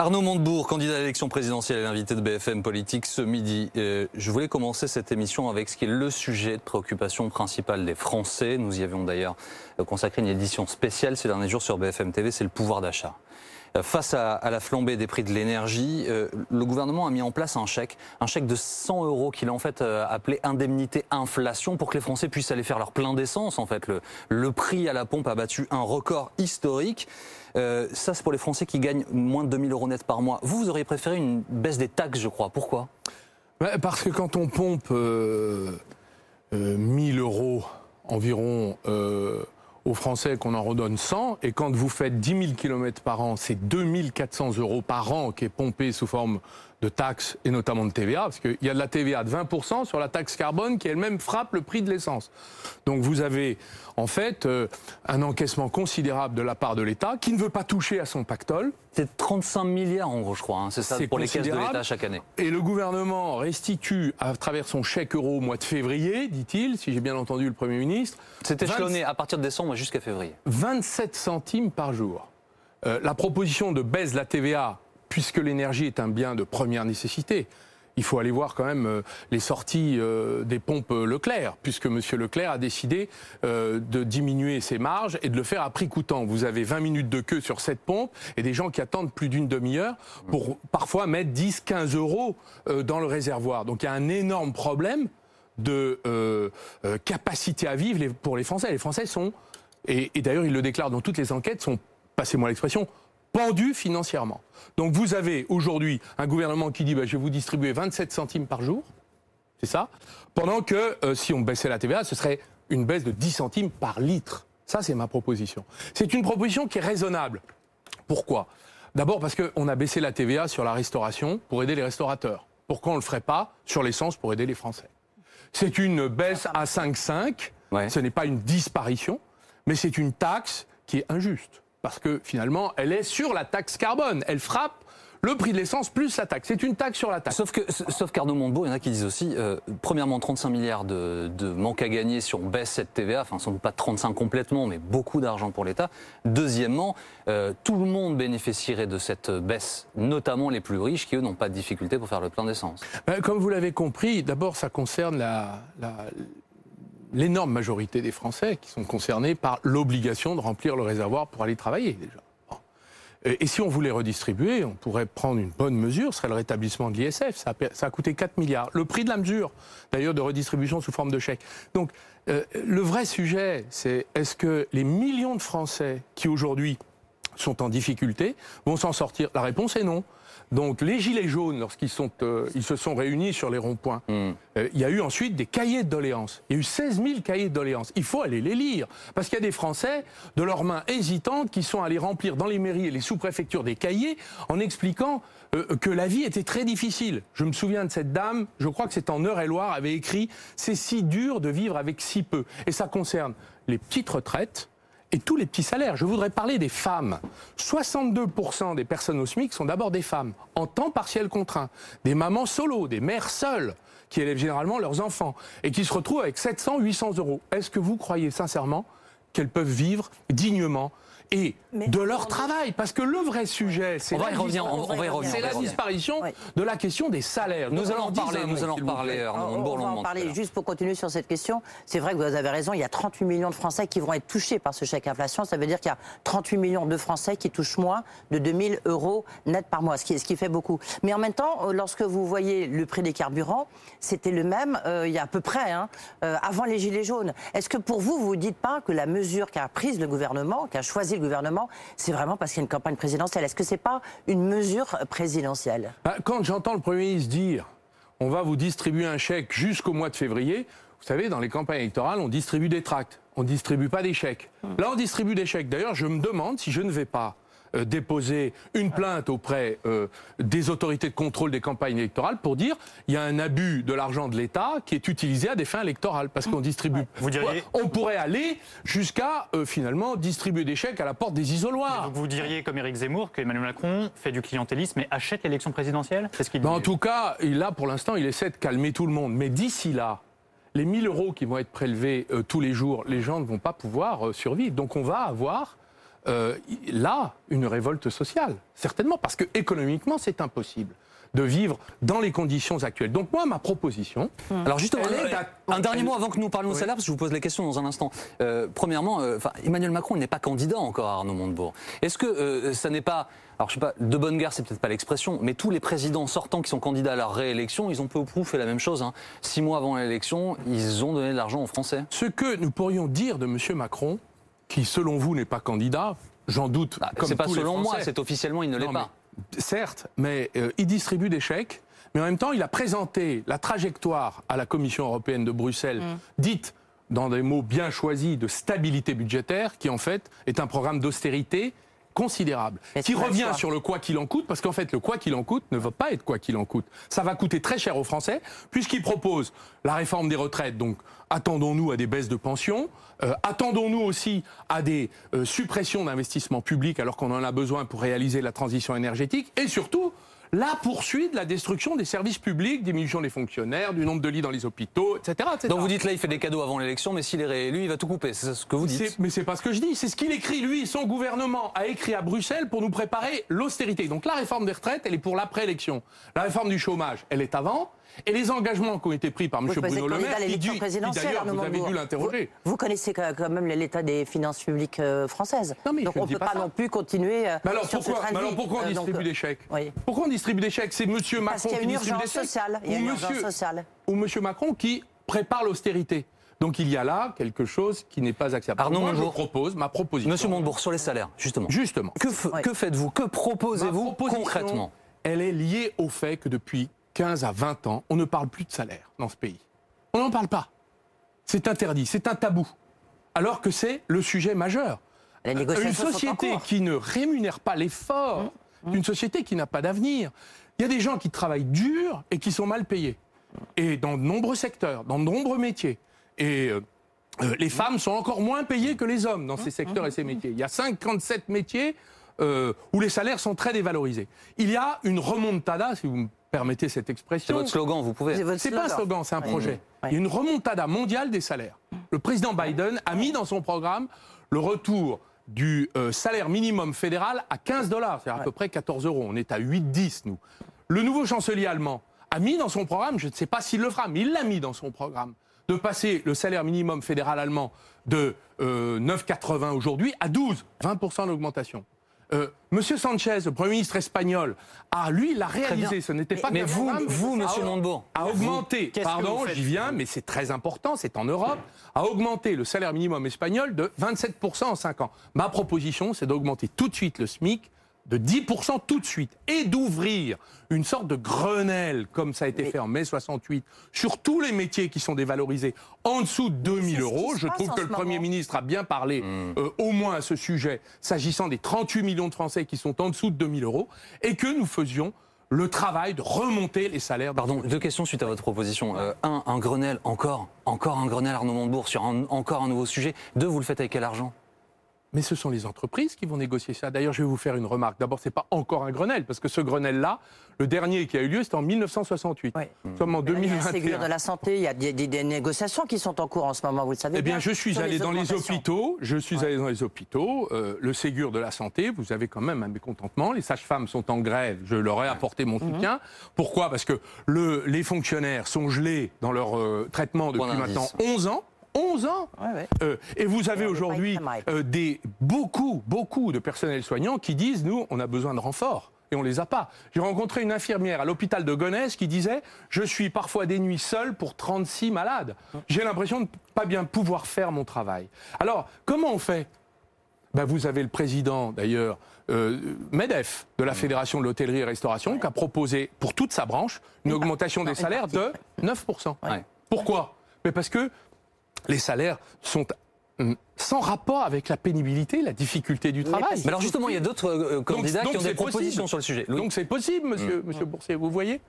Arnaud Montebourg, candidat à l'élection présidentielle et invité de BFM Politique ce midi. Euh, je voulais commencer cette émission avec ce qui est le sujet de préoccupation principale des Français. Nous y avions d'ailleurs consacré une édition spéciale ces derniers jours sur BFM TV, c'est le pouvoir d'achat. Euh, face à, la flambée des prix de l'énergie, euh, le gouvernement a mis en place un chèque, un chèque de 100 euros qu'il a en fait appelé indemnité inflation pour que les Français puissent aller faire leur plein d'essence. En fait, le prix à la pompe a battu un record historique. Euh, ça, c'est pour les Français qui gagnent moins de 2000 euros net par mois. Vous, vous auriez préféré une baisse des taxes, je crois. Pourquoi? Parce que quand on pompe 1000 euh, euh, euros environ aux Français qu'on en redonne 100, et quand vous faites 10 000 km par an, c'est 2400 euros par an qui est pompé sous forme de taxes et notamment de TVA, parce qu'il y a de la TVA de 20% sur la taxe carbone qui elle-même frappe le prix de l'essence. Donc vous avez en fait euh, un encaissement considérable de la part de l'État qui ne veut pas toucher à son pactole. C'est 35 milliards en gros, je crois, hein. c'est ça pour les caisses de l'État chaque année. Et le gouvernement restitue à travers son chèque euro au mois de février, dit-il, si j'ai bien entendu le Premier ministre. C'est échelonné à partir de décembre jusqu'à février. 27 centimes par jour. Euh, la proposition de baisse de la TVA puisque l'énergie est un bien de première nécessité, il faut aller voir quand même euh, les sorties euh, des pompes Leclerc, puisque M. Leclerc a décidé euh, de diminuer ses marges et de le faire à prix coûtant. Vous avez 20 minutes de queue sur cette pompe et des gens qui attendent plus d'une demi-heure pour parfois mettre 10, 15 euros dans le réservoir. Donc il y a un énorme problème de capacité à vivre pour les Français. Les Français sont, et, et d'ailleurs ils le déclarent dans toutes les enquêtes, sont, passez-moi l'expression, pendu financièrement. Donc vous avez aujourd'hui un gouvernement qui dit bah, je vais vous distribuer 27 centimes par jour, c'est ça, pendant que euh, si on baissait la TVA, ce serait une baisse de 10 centimes par litre. Ça, c'est ma proposition. C'est une proposition qui est raisonnable. Pourquoi? D'abord parce qu'on a baissé la TVA sur la restauration pour aider les restaurateurs. Pourquoi on ne le ferait pas sur l'essence pour aider les Français? C'est une baisse à 5,5. Ce n'est pas une disparition, mais c'est une taxe qui est injuste parce que finalement, elle est sur la taxe carbone. Elle frappe le prix de l'essence plus la taxe. C'est une taxe sur la taxe. Sauf que, sauf qu'Arnaud Montebourg, il y en a qui disent aussi, euh, premièrement, 35 milliards de, de, manque à gagner si on baisse cette TVA, enfin sans doute pas 35 complètement, mais beaucoup d'argent pour l'État. Deuxièmement, euh, tout le monde bénéficierait de cette baisse, notamment les plus riches qui, eux, n'ont pas de difficulté pour faire le plein d'essence. Ben, comme vous l'avez compris, d'abord, ça concerne la, la l'énorme majorité des Français qui sont concernés par l'obligation de remplir le réservoir pour aller travailler déjà. Et si on voulait redistribuer, on pourrait prendre une bonne mesure, ce serait le rétablissement de l'ISF. Ça, a coûté 4 milliards. Le prix de la mesure, d'ailleurs, de redistribution sous forme de chèque. Donc, euh, le vrai sujet, c'est est-ce que les millions de Français qui aujourd'hui sont en difficulté vont s'en sortir? La réponse est non. Donc les gilets jaunes, lorsqu'ils sont, euh, ils se sont réunis sur les ronds-points, hmm. euh, il y a eu ensuite des cahiers de doléances. Il y a eu 16 000 cahiers de doléances. Il faut aller les lire. Parce qu'il y a des Français, de leurs mains hésitantes, qui sont allés remplir dans les mairies et les sous-préfectures des cahiers en expliquant euh, que la vie était très difficile. Je me souviens de cette dame, je crois que c'est en Eure-et-Loire, avait écrit « C'est si dur de vivre avec si peu ». Et ça concerne les petites retraites, et tous les petits salaires. Je voudrais parler des femmes. 62% des personnes au SMIC sont d'abord des femmes, en temps partiel contraint, des mamans solo, des mères seules, qui élèvent généralement leurs enfants, et qui se retrouvent avec 700, 800 euros. Est-ce que vous croyez sincèrement qu'elles peuvent vivre dignement et de leur travail. Parce que le vrai sujet, c'est la, la disparition de la question des salaires. Nous, allons en parler, nous allons parler. On, va en parler. Juste pour continuer sur cette question, c'est vrai que vous avez raison, il y a 38 millions de Français qui vont être touchés par ce chèque inflation. Ça veut dire qu'il y a 38 millions de Français qui touchent moins de 2000 euros net par mois, ce qui, ce qui fait beaucoup. Mais en même temps, euh, lorsque vous voyez le prix des carburants, c'était le même euh, il y a à peu près, hein, euh, avant les Gilets jaunes. Est-ce que pour vous, vous ne dites pas que la mesure qu'a prise le gouvernement, qu'a choisi le gouvernement, c'est vraiment parce qu'il y a une campagne présidentielle. Est-ce que ce n'est pas une mesure présidentielle? Bah, Quand j'entends le Premier ministre dire on va vous distribuer un chèque jusqu'au mois de février, vous savez, dans les campagnes électorales, on distribue des tracts, on ne distribue pas des chèques. Hum. Là, on distribue des chèques. D'ailleurs, je me demande si je ne vais pas euh, déposer une plainte auprès euh, des autorités de contrôle des campagnes électorales pour dire il y a un abus de l'argent de l'État qui est utilisé à des fins électorales parce qu'on distribue. Vous diriez... On pourrait aller jusqu'à euh, finalement distribuer des chèques à la porte des isoloirs. Donc vous diriez comme Éric Zemmour qu'Emmanuel Macron fait du clientélisme et achète l'élection présidentielle? C'est ce qu'il dit. Ben, en tout cas, là pour l'instant, il essaie de calmer tout le monde. Mais d'ici là, les 1000 euros qui vont être prélevés tous les jours, les gens ne vont pas pouvoir survivre. Donc on va avoir euh, là une révolte sociale, certainement, parce que économiquement, c'est impossible de vivre dans les conditions actuelles. Donc moi, ma proposition... Mmh. Alors justement, un, dernier mot avant que nous parlions de salaire, parce que je vous pose la question dans un instant. Euh, premièrement, euh, Emmanuel Macron n'est pas candidat encore à Arnaud Montebourg. Est-ce que euh, ça n'est pas... Alors je sais pas, de bonne guerre, c'est peut-être pas l'expression, mais tous les présidents sortants qui sont candidats à leur réélection, ils ont peu ou prou fait la même chose. Hein. Six mois avant l'élection, ils ont donné de l'argent aux Français. Ce que nous pourrions dire de M. Macron, qui selon vous n'est pas candidat, j'en doute. Bah, c'est pas selon moi, c'est officiellement il ne l'est pas. Certes, mais euh, il distribue des chèques, mais en même temps, il a présenté la trajectoire à la Commission européenne de Bruxelles, mm. dite dans des mots bien choisis de stabilité budgétaire, qui en fait est un programme d'austérité considérable, qui revient sur le quoi qu'il en coûte, parce qu'en fait le quoi qu'il en coûte ne va pas être quoi qu'il en coûte. Ça va coûter très cher aux Français, puisqu'il propose la réforme des retraites, donc attendons-nous à des baisses de pensions, euh, attendons-nous aussi à des euh, suppressions d'investissements publics alors qu'on en a besoin pour réaliser la transition énergétique, et surtout la poursuite de la destruction des services publics, diminution des fonctionnaires, du nombre de lits dans les hôpitaux, etc. Donc vous dites là, il fait des cadeaux avant l'élection, mais s'il est réélu, il va tout couper. C'est ce que vous dites. Mais c'est pas ce que je dis. C'est ce qu'il écrit, lui, son gouvernement a écrit à Bruxelles pour nous préparer l'austérité. Donc la réforme des retraites, elle est pour l'après-élection. La réforme du chômage, elle est avant. Et les engagements qui ont été pris par M. Bruno Le Maire, qui, dit, d'ailleurs, vous avez dû l'interroger. Vous, connaissez quand même l'état des finances publiques euh, françaises. Non, mais Donc on ne peut pas, non plus continuer euh, mais alors, pourquoi, mais alors pourquoi on euh, distribue des chèques? Pourquoi on distribue des chèques? C'est M. Macron qui distribue des chèques sociale. Il y a une monsieur, sociale. Ou M. Macron qui prépare l'austérité. Donc il y a là quelque chose qui n'est pas acceptable. Arnaud Moi, je propose ma proposition. Monsieur Montebourg, sur les salaires, justement. Justement. Que, que faites-vous? Que proposez-vous concrètement? Elle est liée au fait que depuis 15 à 20 ans, on ne parle plus de salaire dans ce pays. On n'en parle pas. C'est interdit, c'est un tabou. Alors que c'est le sujet majeur. Une société qui ne rémunère pas l'effort, mmh, mmh. une société qui n'a pas d'avenir. Il y a des gens qui travaillent dur et qui sont mal payés. Et dans de nombreux secteurs, dans de nombreux métiers. Et euh, euh, les femmes sont encore moins payées que les hommes dans ces secteurs et ces métiers. Il y a 57 métiers euh, où les salaires sont très dévalorisés. Il y a une remontada, si vous me permettez cette expression. C'est votre slogan, vous pouvez. C'est pas un slogan, c'est un projet. Il y a une remontada mondiale des salaires. Le président Biden a mis dans son programme le retour du euh, salaire minimum fédéral à 15 dollars, c'est à peu près 14 euros. On est à 8-10, nous. Le nouveau chancelier allemand a mis dans son programme, je ne sais pas s'il le fera, mais il l'a mis dans son programme, de passer le salaire minimum fédéral allemand de 9,80 euh, aujourd'hui à 12, 20% d'augmentation. Euh, Monsieur Sanchez, le Premier ministre espagnol, a lui l'a réalisé. Ce n'était pas. Mais vous, vous, Monsieur Montebourg, a augmenté. Pardon, j'y viens, mais c'est très important. C'est en Europe. A augmenté le salaire minimum espagnol de 27% en 5 ans. Ma proposition, c'est d'augmenter tout de suite le SMIC de 10% tout de suite et d'ouvrir une sorte de Grenelle, comme ça a été fait en mai 68, sur tous les métiers qui sont dévalorisés en dessous de 2000 euros. Je trouve que le Premier ministre a bien parlé mmh. euh, au moins à ce sujet, s'agissant des 38 millions de Français qui sont en dessous de 2000 euros, et que nous faisions le travail de remonter les salaires. Pardon, deux questions suite à votre proposition. Euh, un, un Grenelle, encore, encore un Grenelle Arnaud Montebourg sur encore un nouveau sujet. Deux, vous le faites avec quel argent? Mais ce sont les entreprises qui vont négocier ça. D'ailleurs, je vais vous faire une remarque. D'abord, ce n'est pas encore un Grenelle, parce que ce Grenelle-là, le dernier qui a eu lieu, c'était en 1968. Oui. Nous en 2021. Il y a Ségur de la santé, il y a des, négociations qui sont en cours en ce moment, vous le savez. Eh bien, je suis allé dans les hôpitaux. Je suis allé dans les hôpitaux. Euh, le Ségur de la santé, vous avez quand même un mécontentement. Les sages-femmes sont en grève. Je leur ai apporté mon mhm. soutien. Pourquoi? Parce que le, les fonctionnaires sont gelés dans leur euh, traitement depuis maintenant 11 ans. 11 ans. Euh, et vous avez aujourd'hui euh, des beaucoup, beaucoup de personnels soignants qui disent nous, on a besoin de renforts. Et on les a pas. J'ai rencontré une infirmière à l'hôpital de Gonesse qui disait Je suis parfois des nuits seul pour 36 malades. J'ai l'impression de ne pas bien pouvoir faire mon travail. Alors, comment on fait? Ben, Vous avez le président, d'ailleurs, euh, MEDEF, de la Fédération de l'hôtellerie et restauration, qui a proposé pour toute sa branche une augmentation des salaires de 9%. Pourquoi? Mais Parce que les salaires sont hum, sans rapport avec la pénibilité, la difficulté du travail. Mais alors justement, il y a d'autres euh, candidats qui ont des propositions sur le sujet. Donc c'est possible, monsieur, mmh. monsieur Boursier, vous voyez?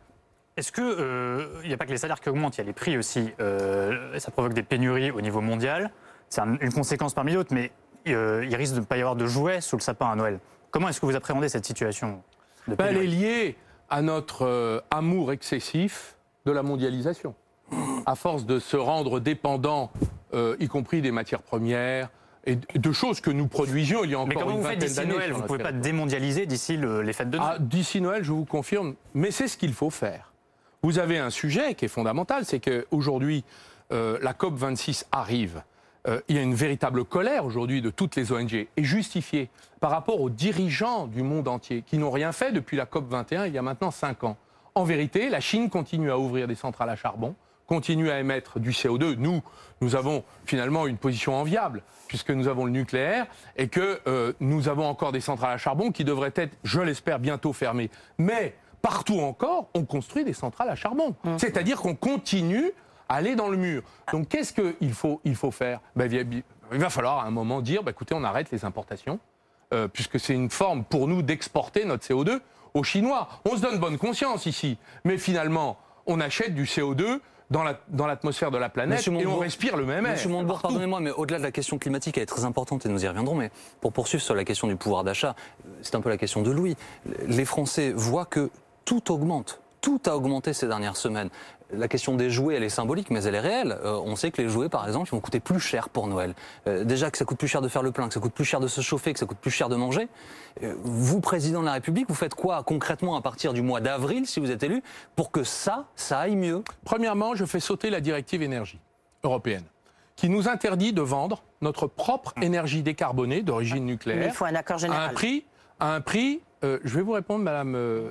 Est-ce qu'il euh, n'y a pas que les salaires qui augmentent, il y a les prix aussi. Euh, ça provoque des pénuries au niveau mondial. C'est une conséquence parmi d'autres, mais il risque de ne pas y avoir de jouets sous le sapin à Noël. Comment est-ce que vous appréhendez cette situation de Elle est liée à notre amour excessif de la mondialisation à force de se rendre dépendant, euh, y compris des matières premières, et de choses que nous produisions il y a Mais encore comment une vous faites d'ici. Noël Vous ne pouvez pas démondialiser d'ici le- les fêtes de Noël Ah, D'ici Noël, je vous confirme, mais c'est ce qu'il faut faire. Vous avez un sujet qui est fondamental, c'est qu'aujourd'hui, euh, la COP 26 arrive. Euh, il y a une véritable colère aujourd'hui de toutes les ONG, et justifiée par rapport aux dirigeants du monde entier, qui n'ont rien fait depuis la COP 21 il y a maintenant 5 ans. En vérité, la Chine continue à ouvrir des centrales à charbon, continue à émettre du CO2. Nous, nous avons finalement une position enviable, puisque nous avons le nucléaire, et que euh, nous avons encore des centrales à charbon qui devraient être, je l'espère, bientôt fermées. Mais partout encore, on construit des centrales à charbon. C'est-à-dire qu'on continue à aller dans le mur. Donc qu'est-ce qu'il faut, il faut faire? Ben, il va- Il va falloir à un moment dire, ben, écoutez, on arrête les importations, euh, puisque c'est une forme pour nous d'exporter notre CO2 aux Chinois. On se donne bonne conscience ici, mais finalement, on achète du CO2 dans la- dans l'atmosphère de la planète Monsieur et on respire le même air. Monsieur Montebourg, pardonnez-moi, mais au-delà de la question climatique, elle est très importante et nous y reviendrons. Mais pour poursuivre sur la question du pouvoir d'achat, c'est un peu la question de Louis. Les Français voient que tout augmente. Tout a augmenté ces dernières semaines. La question des jouets, elle est symbolique, mais elle est réelle. Euh, on sait que les jouets, par exemple, ils vont coûter plus cher pour Noël. Euh, déjà que ça coûte plus cher de faire le plein, que ça coûte plus cher de se chauffer, que ça coûte plus cher de manger. Euh, vous, président de la République, vous faites quoi concrètement à partir du mois d'avril, si vous êtes élu, pour que ça, ça aille mieux? Premièrement, je fais sauter la directive énergie européenne, qui nous interdit de vendre notre propre énergie décarbonée d'origine Mais nucléaire il faut un accord à un général. prix, à un prix. Euh, je vais vous répondre, Madame euh,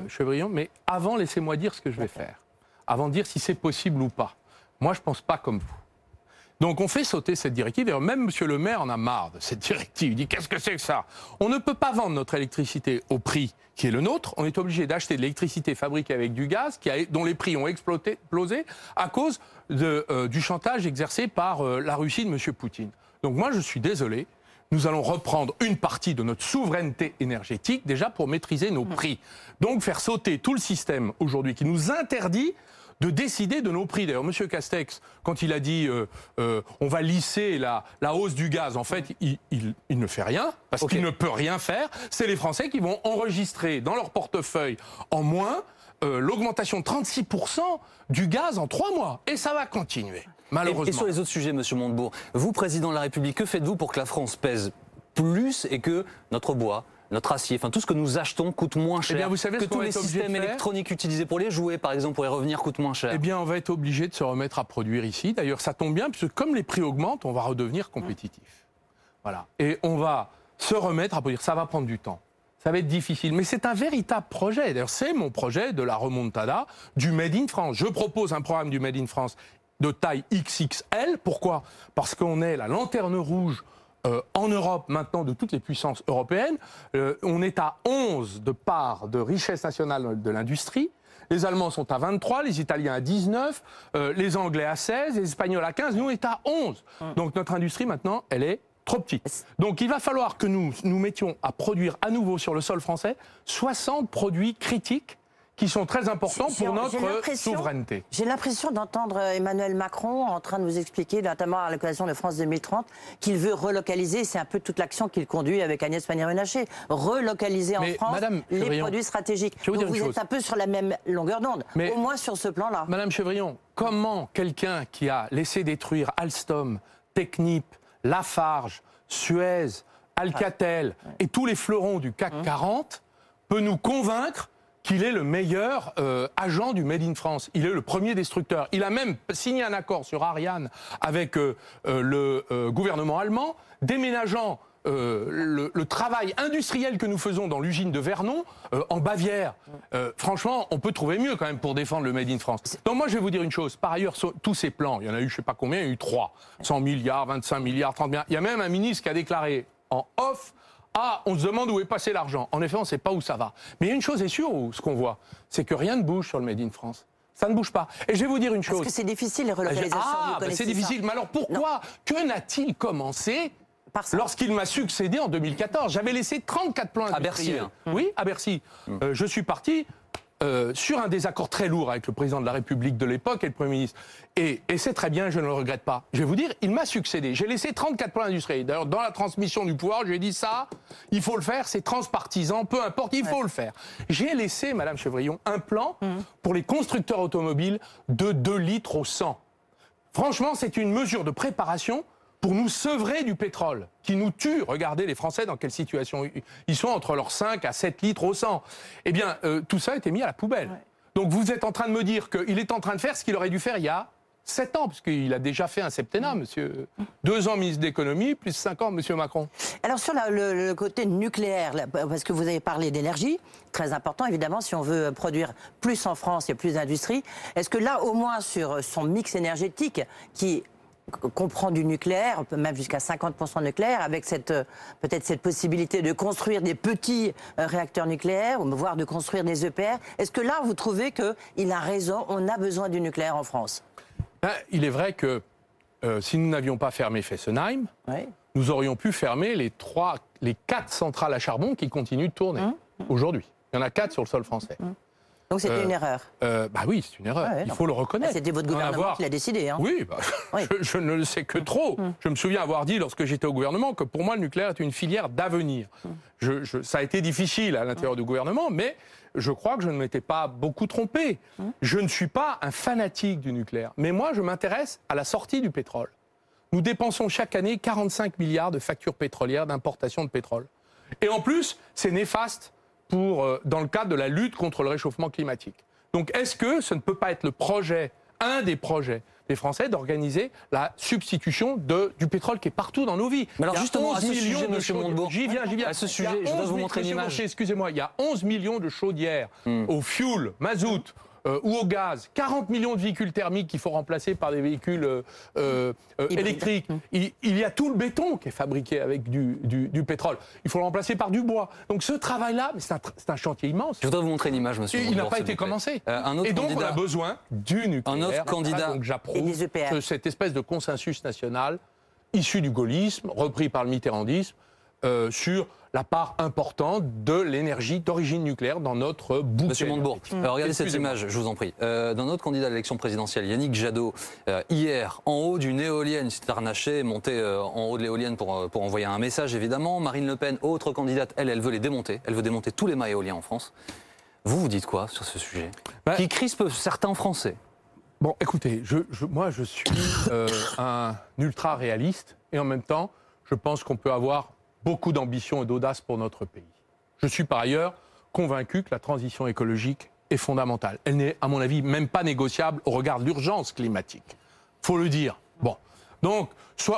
mais avant, laissez-moi dire ce que je vais faire. Avant de dire si c'est possible ou pas. Moi, je pense pas comme vous. Donc, on fait sauter cette directive. Et même Monsieur le Maire en a marre de cette directive. Il dit qu'est-ce que c'est que ça? On ne peut pas vendre notre électricité au prix qui est le nôtre. On est obligé d'acheter de l'électricité fabriquée avec du gaz, dont les prix ont explosé à cause euh, du chantage exercé par euh, la Russie de Monsieur Poutine. Donc, moi, je suis désolé nous allons reprendre une partie de notre souveraineté énergétique déjà pour maîtriser nos prix. Donc faire sauter tout le système aujourd'hui qui nous interdit de décider de nos prix. D'ailleurs, M. Castex, quand il a dit euh, euh, on va lisser la, la hausse du gaz, en fait, il, il- il ne fait rien, parce qu'il ne peut rien faire. C'est les Français qui vont enregistrer dans leur portefeuille en moins euh, l'augmentation de 36% du gaz en trois mois. Et ça va continuer, malheureusement. Et, et sur les autres sujets, Monsieur Montebourg, vous, président de la République, que faites-vous pour que la France pèse plus et que notre bois, notre acier, enfin tout ce que nous achetons coûte moins cher Eh bien, vous savez Que tous les systèmes électroniques utilisés pour les jouets, par exemple, pour y revenir, coûtent moins cher Eh bien, on va être obligé de se remettre à produire ici. D'ailleurs, ça tombe bien, puisque comme les prix augmentent, on va redevenir compétitif. Voilà. Et on va se remettre à produire. Ça va prendre du temps. Ça va être difficile. Mais c'est un véritable projet. D'ailleurs, c'est mon projet de la remontada du Made in France. Je propose un programme du Made in France de taille XXL. Pourquoi? Parce qu'on est la lanterne rouge euh, en Europe maintenant de toutes les puissances européennes. Euh, on est à 11 de part de richesse nationale de l'industrie. Les Allemands sont à 23, les Italiens à 19, euh, les Anglais à 16, les Espagnols à 15. Nous, on est à 11. Donc notre industrie maintenant, elle est trop petite. Donc il va falloir que nous nous mettions à produire à nouveau sur le sol français 60 produits critiques qui sont très importants pour notre souveraineté. J'ai l'impression d'entendre euh, Emmanuel Macron en train de nous expliquer, notamment à l'occasion de France 2030, qu'il veut relocaliser. C'est un peu toute l'action qu'il conduit avec Agnès Pannier-Runacher. Relocaliser en France Madame les Chevrillon, produits stratégiques. je vous Donc vous êtes chose. un peu sur la même longueur d'onde. Au moins sur ce plan-là. Madame Chevrillon, comment quelqu'un qui a laissé détruire Alstom, Technip, Lafarge, Suez, Alcatel et tous les fleurons du CAC 40 peut nous convaincre qu'il est le meilleur euh, agent du Made in France. Il est le premier destructeur. Il a même signé un accord sur Ariane avec euh, euh, le gouvernement allemand, déménageant le, travail industriel que nous faisons dans l'usine de Vernon en Bavière. Franchement, on peut trouver mieux quand même pour défendre le Made in France. Donc moi, je vais vous dire une chose. Par ailleurs, tous ces plans, il y en a eu je sais pas combien, il y a eu trois. 100 milliards, 25 milliards, 30 milliards. Il y a même un ministre qui a déclaré en off ah, on se demande où est passé l'argent. En effet, on ne sait pas où ça va. Mais une chose est sûre, ce qu'on voit, c'est que rien ne bouge sur le Made in France. Ça ne bouge pas. Et je vais vous dire une Parce chose. que c'est difficile les relocalisations. Ah, vous bah, connaissez c'est ça. difficile. Mais alors pourquoi Que n'a-t-il commencé lorsqu'il m'a succédé en 2014 J'avais laissé 34 plans À Bercy, hein. Oui, à Bercy. Euh, je suis parti euh, sur un désaccord très lourd avec le président de la République de l'époque et le Premier ministre. Et, et c'est très bien, je ne le regrette pas. Je vais vous dire, il m'a succédé. J'ai laissé 34 plans industriels. D'ailleurs, dans la transmission du pouvoir, je lui ai dit ça, il faut le faire, c'est transpartisan, peu importe, il faut le faire. J'ai laissé, Madame Chevrillon, un plan pour les constructeurs automobiles de 2 litres au 100. Franchement, c'est une mesure de préparation pour nous sevrer du pétrole qui nous tue. Regardez les Français dans quelle situation ils sont entre leurs 5 à 7 litres au 100. Eh bien, euh, tout ça a été mis à la poubelle. Donc vous êtes en train de me dire qu'il est en train de faire ce qu'il aurait dû faire il y a 7 ans, parce qu'il a déjà fait un septennat, monsieur. Deux ans ministre d'économie, plus 5 ans, monsieur Macron. Alors sur le, côté nucléaire, parce que vous avez parlé d'énergie, très important évidemment, si on veut produire plus en France et plus d'industrie, est-ce que là, au moins sur son mix énergétique, qui comprend du nucléaire, même jusqu'à 50% nucléaire, avec cette peut-être cette possibilité de construire des petits euh, réacteurs nucléaires, voire de construire des EPR. Est-ce que là, vous trouvez qu'il a raison, on a besoin du nucléaire en France? Ben, Il est vrai que euh, si nous n'avions pas fermé Fessenheim, nous aurions pu fermer les trois, les quatre centrales à charbon qui continuent de tourner hum, hum. aujourd'hui. Il y en a quatre sur le sol français. Hum. Donc c'était une euh, erreur. Euh, bah oui, c'est une erreur. Il faut le reconnaître. C'était votre gouvernement qui l'a décidé. Hein. Oui, bah, Je, ne le sais que trop. Mm. Je me souviens avoir dit lorsque j'étais au gouvernement que pour moi le nucléaire est une filière d'avenir. Mm. ça a été difficile à l'intérieur du gouvernement, mais je crois que je ne m'étais pas beaucoup trompé. Je ne suis pas un fanatique du nucléaire, mais moi je m'intéresse à la sortie du pétrole. Nous dépensons chaque année 45 milliards de factures pétrolières d'importation de pétrole. Et en plus, c'est néfaste pour, euh, dans le cadre de la lutte contre le réchauffement climatique. Donc est-ce que ce ne peut pas être le projet, un des projets des Français d'organiser la substitution de, du pétrole qui est partout dans nos vies? Mais alors justement, à ce sujet, de Montebourg, j'y viens, j'y viens. À ce sujet, je dois vous montrer une image. Excusez-moi, il y a 11 millions de chaudières hmm. au fuel, mazout, euh, ou au gaz, 40 millions de véhicules thermiques qu'il faut remplacer par des véhicules euh, euh, électriques. Hum. Il, y a tout le béton qui est fabriqué avec du, pétrole. Il faut le remplacer par du bois. Donc ce travail-là, c'est un, chantier immense. Je voudrais vous montrer une image, monsieur. Il n'a pas été commencé. un autre Et donc on a besoin du nucléaire. Un autre candidat. Donc j'approuve e cette espèce de consensus national issu du gaullisme, repris par le mitterrandisme, sur la part importante de l'énergie d'origine nucléaire dans notre bouquet. Monsieur Montebourg, euh, regardez cette image, je vous en prie. Euh, dans notre candidat à l'élection présidentielle, Yannick Jadot, euh, hier, en haut d'une éolienne, s'est arnaché, monté en haut de l'éolienne pour, pour envoyer un message, évidemment. Marine Le Pen, autre candidate, elle, elle veut les démonter. Elle veut démonter tous les mâts éoliens en France. Vous, vous dites quoi sur ce sujet bah, Qui crispe certains Français? Bon, écoutez, je, moi, je suis un ultra réaliste et en même temps, je pense qu'on peut avoir beaucoup d'ambition et d'audace pour notre pays. Je suis par ailleurs convaincu que la transition écologique est fondamentale. Elle n'est, à mon avis, même pas négociable au regard de l'urgence climatique. Faut le dire. Bon. Donc,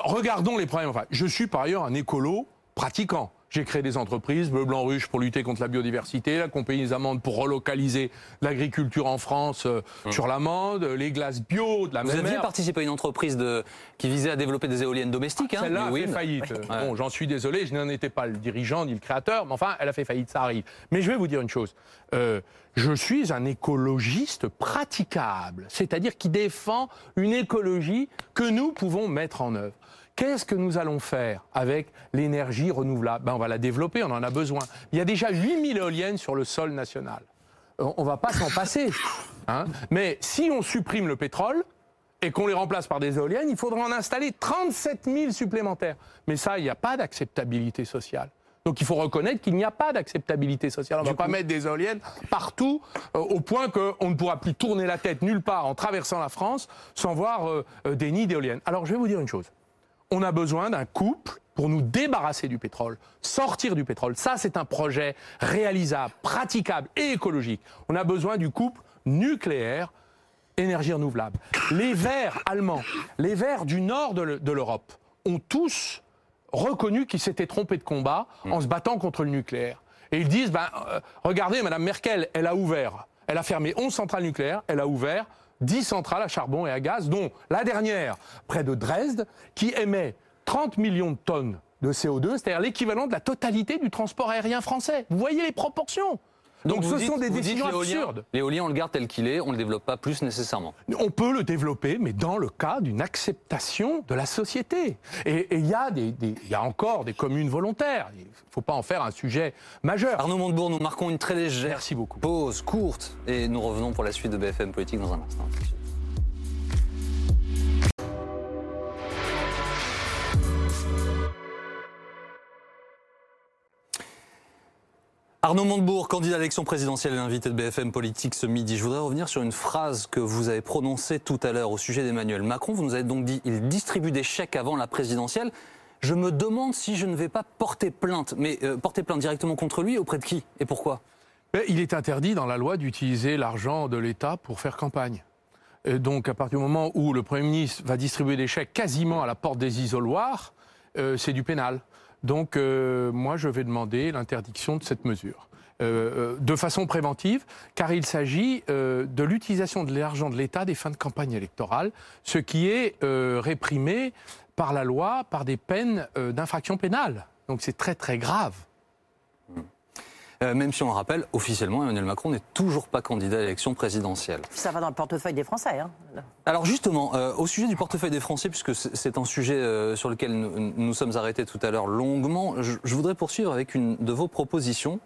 regardons les problèmes. Enfin, je suis par ailleurs un écolo pratiquant. J'ai créé des entreprises, bleu, blanc, ruche pour lutter contre la biodiversité, la compagnie des amandes pour relocaliser l'agriculture en France euh, hum. sur l'amande, les glaces bio de la Vous même aviez participé à une entreprise de, qui visait à développer des éoliennes domestiques. Hein, Celle-là a fait faillite. Bon, j'en suis désolé, je n'en étais pas le dirigeant ni le créateur, mais enfin, elle a fait faillite, ça arrive. Mais je vais vous dire une chose. Euh, je suis un écologiste praticable, c'est-à-dire qui défend une écologie que nous pouvons mettre en œuvre. Qu'est-ce que nous allons faire avec l'énergie renouvelable? Ben, On va la développer, on en a besoin. Il y a déjà 8000 éoliennes sur le sol national. On ne va pas s'en passer. Hein. Mais si on supprime le pétrole, et qu'on les remplace par des éoliennes, il faudra en installer 37 000 supplémentaires. Mais ça, il n'y a pas d'acceptabilité sociale. Donc il faut reconnaître qu'il n'y a pas d'acceptabilité sociale. On ne va pas mettre des éoliennes partout, euh, au point qu'on ne pourra plus tourner la tête nulle part en traversant la France sans voir euh, euh, des nids d'éoliennes. Alors je vais vous dire une chose on a besoin d'un couple pour nous débarrasser du pétrole, sortir du pétrole. Ça, c'est un projet réalisable, praticable et écologique. On a besoin du couple nucléaire, énergie renouvelable. Les Verts allemands, les Verts du nord de l'Europe, ont tous reconnu qu'ils s'étaient trompés de combat en se battant contre le nucléaire. Et ils disent, ben, euh, regardez, Madame Merkel, elle a ouvert, elle a fermé 11 centrales nucléaires, elle a ouvert 10 centrales à charbon et à gaz, dont la dernière, près de Dresde, qui émet 30 millions de tonnes de CO2, c'est-à-dire l'équivalent de la totalité du transport aérien français. Vous voyez les proportions? Donc, ce sont des décisions absurdes. L'éolien, on le garde tel qu'il est, on ne le développe pas plus nécessairement. On peut le développer, mais dans le cas d'une acceptation de la société. Et il y, y, a encore des communes volontaires. Il ne faut pas en faire un sujet majeur. Arnaud Montebourg, nous marquons une très légère Merci beaucoup. pause courte et nous revenons pour la suite de BFM Politique dans un instant. Arnaud Montebourg, candidat à l'élection présidentielle et invité de BFM Politique ce midi. Je voudrais revenir sur une phrase que vous avez prononcée tout à l'heure au sujet d'Emmanuel Macron. Vous nous avez donc dit il distribue des chèques avant la présidentielle. Je me demande si je ne vais pas porter plainte. Mais euh, porter plainte directement contre lui auprès de qui et pourquoi? Il est interdit dans la loi d'utiliser l'argent de l'État pour faire campagne. Et donc à partir du moment où le Premier ministre va distribuer des chèques quasiment à la porte des isoloirs, euh, c'est du pénal. Donc, euh, moi, je vais demander l'interdiction de cette mesure. Euh, de façon préventive, car il s'agit de l'utilisation de l'argent de l'État des fins de campagne électorale, ce qui est réprimé par la loi par des peines d'infraction pénale. Donc c'est très très grave. Euh, même si on le rappelle, officiellement, Emmanuel Macron n'est toujours pas candidat à l'élection présidentielle. Ça va dans le portefeuille des Français. Hein. Alors justement, euh, au sujet du portefeuille des Français, puisque c'est un sujet euh, sur lequel nous, nous, sommes arrêtés tout à l'heure longuement, je, voudrais poursuivre avec une de vos propositions.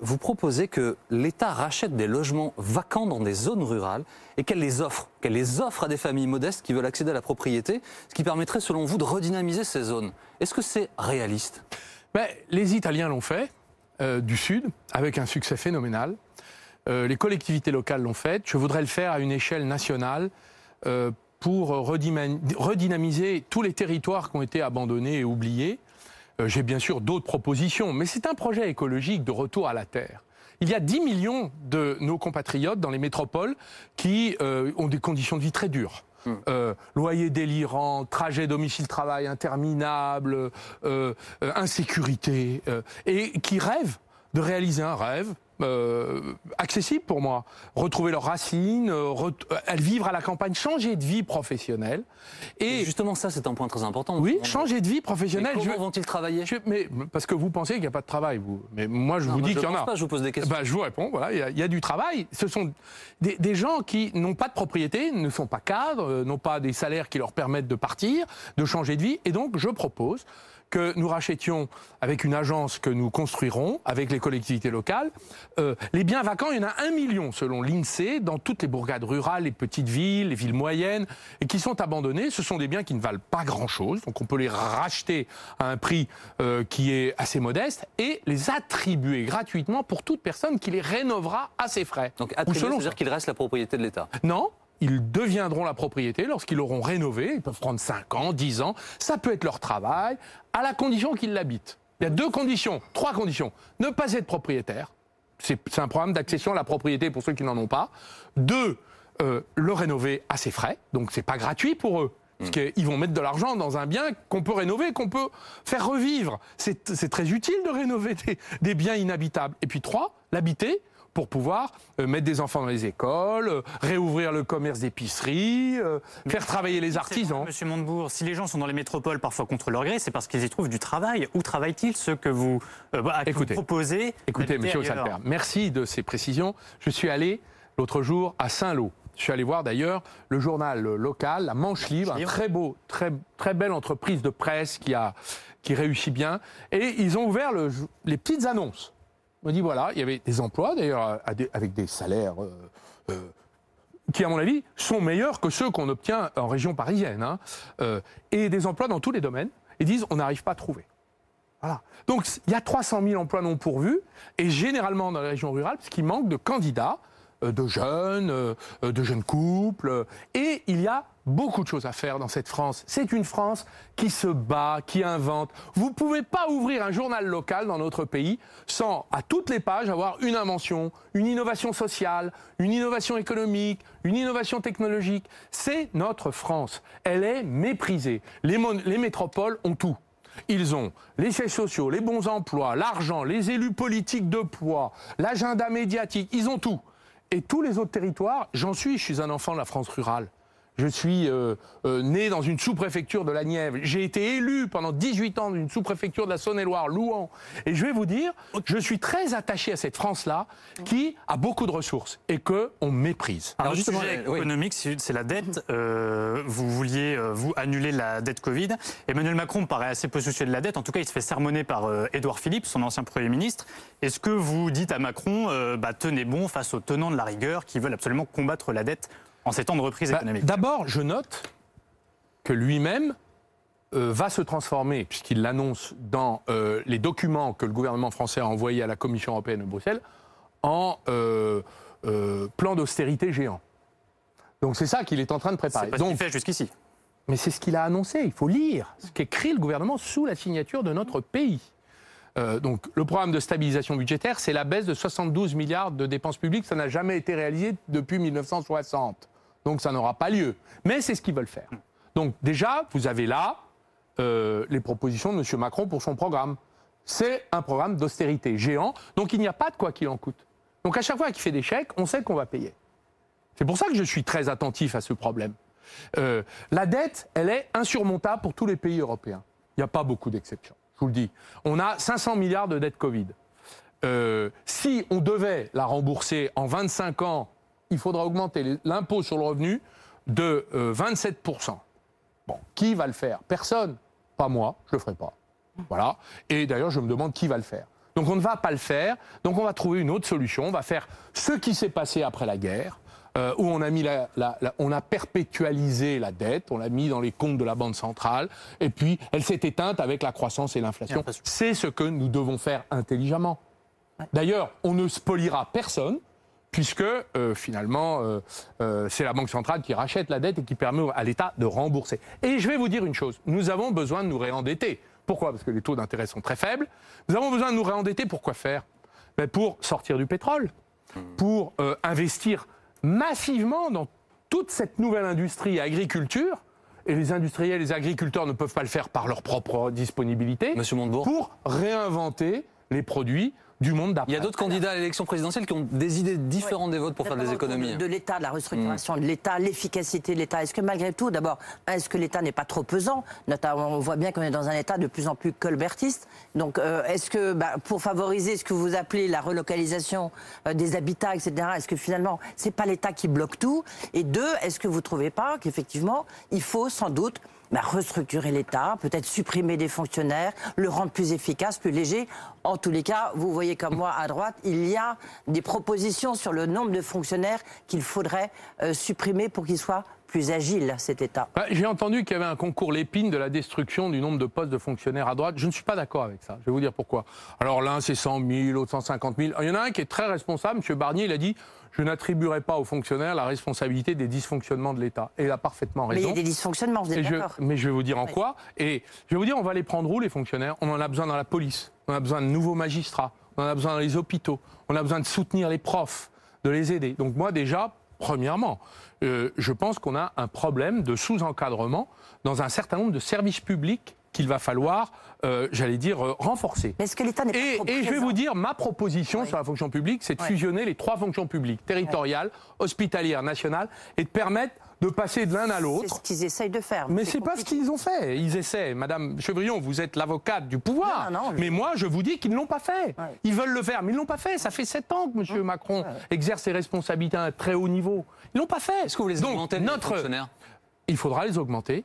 vous proposez que l'État rachète des logements vacants dans des zones rurales et qu'elle les offre, qu'elle les offre à des familles modestes qui veulent accéder à la propriété, ce qui permettrait, selon vous, de redynamiser ces zones. Est-ce que c'est réaliste? Ben, Les Italiens l'ont fait. Euh, du Sud, avec un succès phénoménal. Euh, les collectivités locales l'ont fait. Je voudrais le faire à une échelle nationale euh, pour redynamiser tous les territoires qui ont été abandonnés et oubliés. J'ai bien sûr d'autres propositions, mais c'est un projet écologique de retour à la terre. Il y a 10 millions de nos compatriotes dans les métropoles qui ont des conditions de vie très dures. Hmm. Euh, loyer délirant, trajet domicile-travail interminable, euh, euh, insécurité, et qui rêvent de réaliser un rêve, euh, accessible pour moi. Retrouver leurs racines, euh, euh, vivre à la campagne, changer de vie professionnelle. Et, justement, ça, c'est un point très important. Oui, changer de vie professionnelle. Mais comment vont-ils travailler? Mais, Parce que vous pensez qu'il n'y a pas de travail, vous. Mais moi, je vous dis qu'il y en a. Pas, je vous pose des questions. Ben, je vous réponds, voilà, il y, a du travail. Ce sont des, des gens qui n'ont pas de propriété, ne sont pas cadres, n'ont pas des salaires qui leur permettent de partir, de changer de vie. Et donc, je propose que nous rachetions avec une agence que nous construirons avec les collectivités locales. Euh, les biens vacants, il y en a un million selon l'INSEE dans toutes les bourgades rurales, les petites villes, les villes moyennes, et qui sont abandonnés. Ce sont des biens qui ne valent pas grand-chose, donc on peut les racheter à un prix euh, qui est assez modeste et les attribuer gratuitement pour toute personne qui les rénovera à ses frais. Donc attribuer, c'est-à-dire qu'il reste la propriété de l'État Non, ils deviendront la propriété lorsqu'ils l'auront rénové. Ils peuvent prendre 5 ans, 10 ans. Ça peut être leur travail, à la condition qu'ils l'habitent. Il y a deux conditions, trois conditions. Ne pas être propriétaire. C'est un programme d'accession à la propriété pour ceux qui n'en ont pas. Deux, euh, le rénover à ses frais. Donc c'est pas gratuit pour eux. Parce mmh. qu'ils vont mettre de l'argent dans un bien qu'on peut rénover, qu'on peut faire revivre. C'est très utile de rénover des biens inhabitables. Et puis trois, l'habiter pour pouvoir euh, mettre des enfants dans les écoles, euh, réouvrir le commerce d'épicerie, euh, faire travailler les artisans. Monsieur Montebourg, si les gens sont dans les métropoles parfois contre leur gré, c'est parce qu'ils y trouvent du travail. Où travaillent-ils ceux que vous, bah, écoutez, proposez Écoutez, monsieur Salper, merci de ces précisions. Je suis allé l'autre jour à Saint-Lô. Je suis allé voir d'ailleurs le journal local, la Manche Libre, un très beau, très, très belle entreprise de presse qui, a, qui réussit bien. Et ils ont ouvert les petites annonces. On dit voilà, il y avait des emplois d'ailleurs avec des salaires euh, euh, qui, à mon avis, sont meilleurs que ceux qu'on obtient en région parisienne, hein, euh, et des emplois dans tous les domaines. Ils disent on n'arrive pas à trouver. Voilà. Donc il y a 300 000 emplois non pourvus, et généralement dans les régions rurales, parce qu'il manque de candidats, de jeunes, de jeunes couples, et il y a beaucoup de choses à faire dans cette France. C'est une France qui se bat, qui invente. Vous ne pouvez pas ouvrir un journal local dans notre pays sans, à toutes les pages, avoir une invention, une innovation sociale, une innovation économique, une innovation technologique. C'est notre France. Elle est méprisée. Les, les métropoles ont tout. Ils ont les sièges sociaux, les bons emplois, l'argent, les élus politiques de poids, l'agenda médiatique, ils ont tout. Et tous les autres territoires, j'en suis, je suis un enfant de la France rurale. Je suis euh, euh, né dans une sous-préfecture de la Nièvre. J'ai été élu pendant 18 ans d'une sous-préfecture de la Saône-et-Loire, Louan. Et je vais vous dire, je suis très attaché à cette France-là qui a beaucoup de ressources et que on méprise. Alors, justement, le sujet économique, c'est la dette. Euh, vous vouliez, vous, annuler la dette Covid. Emmanuel Macron paraît assez peu soucieux de la dette. En tout cas, il se fait sermonner par Édouard Philippe, son ancien Premier ministre. Est-ce que vous dites à Macron, bah, tenez bon face aux tenants de la rigueur qui veulent absolument combattre la dette en ces temps de reprise bah, économique D'abord, je note que lui-même va se transformer, puisqu'il l'annonce dans les documents que le gouvernement français a envoyés à la Commission européenne de Bruxelles, en plan d'austérité géant. Donc c'est ça qu'il est en train de préparer. C'est pas ce qu'il fait jusqu'ici. Mais c'est ce qu'il a annoncé. Il faut lire ce qu'écrit le gouvernement sous la signature de notre pays. Euh, donc le programme de stabilisation budgétaire, c'est la baisse de 72 milliards de dépenses publiques. Ça n'a jamais été réalisé depuis 1960. Donc ça n'aura pas lieu. Mais c'est ce qu'ils veulent faire. Donc déjà, vous avez là euh, les propositions de M. Macron pour son programme. C'est un programme d'austérité géant. Donc il n'y a pas de quoi qu'il en coûte. Donc à chaque fois qu'il fait des chèques, on sait qu'on va payer. C'est pour ça que je suis très attentif à ce problème. Euh, la dette, elle est insurmontable pour tous les pays européens. Il n'y a pas beaucoup d'exceptions, je vous le dis. On a 500 milliards de dettes Covid. Euh, si on devait la rembourser en 25 ans, il faudra augmenter l'impôt sur le revenu de 27%. Euh, bon, qui va le faire? Personne. Pas moi, je ne le ferai pas. Voilà. Et d'ailleurs, je me demande qui va le faire. Donc on ne va pas le faire. Donc on va trouver une autre solution. On va faire ce qui s'est passé après la guerre. Euh, où on a, mis la, on a perpétualisé la dette, on l'a mis dans les comptes de la Banque centrale, et puis elle s'est éteinte avec la croissance et l'inflation. C'est ce que nous devons faire intelligemment. D'ailleurs, on ne spoliera personne, puisque euh, finalement, euh, c'est la Banque centrale qui rachète la dette et qui permet à l'État de rembourser. Et je vais vous dire une chose, nous avons besoin de nous réendetter. Pourquoi? Parce que les taux d'intérêt sont très faibles. Nous avons besoin de nous réendetter pour quoi faire? Ben, Pour sortir du pétrole, mmh. pour investir massivement dans toute cette nouvelle industrie agriculture, et les industriels, les agriculteurs ne peuvent pas le faire par leur propre disponibilité, Monsieur pour réinventer les produits du monde d'après. Il y a d'autres candidats à l'élection présidentielle qui ont des idées différentes des vôtres pour faire des économies. De, l'État, de la restructuration mm. de l'État, l'efficacité de l'État. Est-ce que malgré tout, d'abord, est-ce que l'État n'est pas trop pesant? Notamment, on voit bien qu'on est dans un État de plus en plus colbertiste. Donc, euh, est-ce que, bah, pour favoriser ce que vous appelez la relocalisation euh, des habitats, etc., est-ce que finalement, c'est pas l'État qui bloque tout? Et deux, est-ce que vous trouvez pas qu'effectivement, il faut sans doute bah, restructurer l'État, peut-être supprimer des fonctionnaires, le rendre plus efficace, plus léger. En tous les cas, vous voyez comme moi à droite, il y a des propositions sur le nombre de fonctionnaires qu'il faudrait euh, supprimer pour qu'ils soient plus agile, cet État. Bah, j'ai entendu qu'il y avait un concours l'épine de la destruction du nombre de postes de fonctionnaires à droite. Je ne suis pas d'accord avec ça. Je vais vous dire pourquoi. Alors l'un, c'est 100 000, l'autre 150 000. Il y en a un qui est très responsable. M. Barnier, il a dit je n'attribuerai pas aux fonctionnaires la responsabilité des dysfonctionnements de l'État. Et il a parfaitement raison. Mais il y a des dysfonctionnements, vous êtes d'accord Mais je vais vous dire en quoi. Et je vais vous dire, on va les prendre où, les fonctionnaires? On en a besoin dans la police. On a besoin de nouveaux magistrats. On en a besoin dans les hôpitaux. On a besoin de soutenir les profs, de les aider. Donc moi, déjà, premièrement, euh, je pense qu'on a un problème de sous-encadrement dans un certain nombre de services publics qu'il va falloir, euh, j'allais dire, euh, renforcer. Est-ce que l'État n'est pas Et, trop et je vais vous dire, ma proposition sur la fonction publique, c'est de fusionner les trois fonctions publiques, territoriales, hospitalières, nationales, et de permettre de passer de l'un à l'autre. C'est ce qu'ils essayent de faire. Mais c'est pas ce qu'ils ont fait. Ils essaient. Madame Chevrillon, vous êtes l'avocate du pouvoir. Mais moi, je vous dis qu'ils ne l'ont pas fait. Ils veulent le faire, mais ils ne l'ont pas fait. Ça fait sept ans que M. Macron exerce ses responsabilités à un très haut niveau. Ils ne l'ont pas fait. Est-ce que vous les augmentez, Donc, notre... fonctionnaires? Il faudra les augmenter.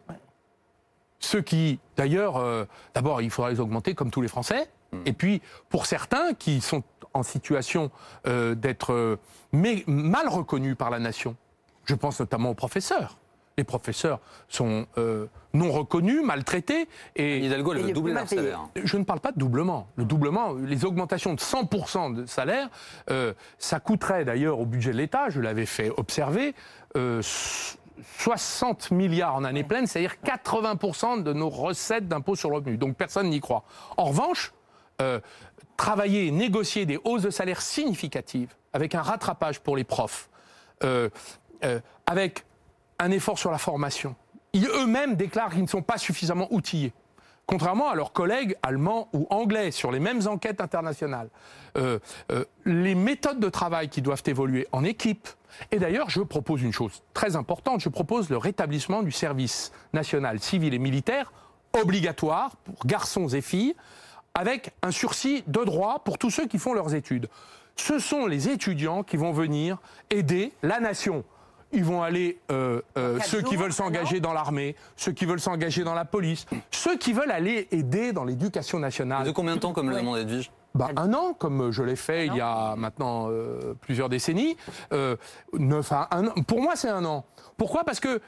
Ceux qui, d'ailleurs, euh, d'abord, il faudra les augmenter comme tous les Français. Hum. Et puis, pour certains qui sont en situation euh, d'être euh, mal reconnus par la nation, je pense notamment aux professeurs. Les professeurs sont euh, non reconnus, maltraités. Et Hidalgo, elle veut doubler leur salaire. Je ne parle pas de doublement. Le doublement, les augmentations de 100% de salaire, euh, ça coûterait d'ailleurs au budget de l'État, je l'avais fait observer, 60 euh, milliards en année pleine, c'est-à-dire 80% de nos recettes d'impôt sur le revenu. Donc personne n'y croit. En revanche, travailler, négocier des hausses de salaire significatives avec un rattrapage pour les profs, euh, avec un effort sur la formation. Ils eux-mêmes déclarent qu'ils ne sont pas suffisamment outillés. Contrairement à leurs collègues allemands ou anglais sur les mêmes enquêtes internationales. Euh, euh, les méthodes de travail qui doivent évoluer en équipe. Et d'ailleurs, je propose une chose très importante. Je propose le rétablissement du service national civil et militaire obligatoire pour garçons et filles, avec un sursis de droit pour tous ceux qui font leurs études. Ce sont les étudiants qui vont venir aider la nation ils vont aller, euh, euh, ceux qui veulent s'engager dans l'armée, ceux qui veulent s'engager dans la police, ceux qui veulent aller aider dans l'éducation nationale. De combien de temps comme le demande Edwige bah, un an, comme je l'ai fait il y a maintenant euh, plusieurs décennies. neuf un Pour moi, c'est un an. Pourquoi? Parce que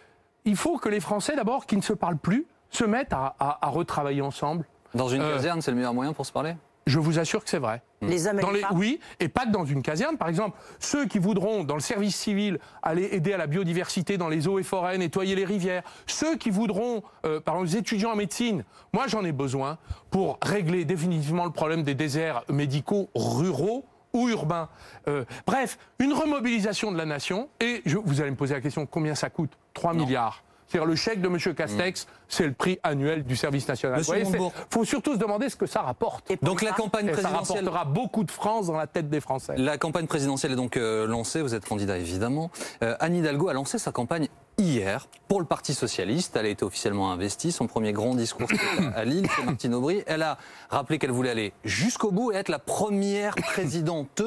il faut que les Français, d'abord, qui ne se parlent plus, se mettent à, à- à retravailler ensemble. Dans une Euh, caserne, c'est le meilleur moyen pour se parler? Je vous assure que c'est vrai. Les hommes et Dans les oui, et pas que dans une caserne. Par exemple, ceux qui voudront, dans le service civil, aller aider à la biodiversité dans les eaux et forêts, nettoyer les rivières, ceux qui voudront, euh, par exemple, les étudiants en médecine, moi j'en ai besoin pour régler définitivement le problème des déserts médicaux ruraux ou urbains. Euh, bref, une remobilisation de la nation, et je- vous allez me poser la question, combien ça coûte? 3 milliards. C'est-à-dire le chèque de M. Castex, c'est le prix annuel du service national. Montebourg. faut surtout se demander ce que ça rapporte. Et Donc la campagne Et ça présidentielle. rapportera beaucoup de France dans la tête des Français. La campagne présidentielle est donc euh, lancée, vous êtes candidat évidemment. Euh, Anne Hidalgo a lancé sa campagne hier pour le Parti Socialiste. Elle a été officiellement investie. Son premier grand discours à Lille, c'est Martine Aubry. Elle a rappelé qu'elle voulait aller jusqu'au bout et être la première présidente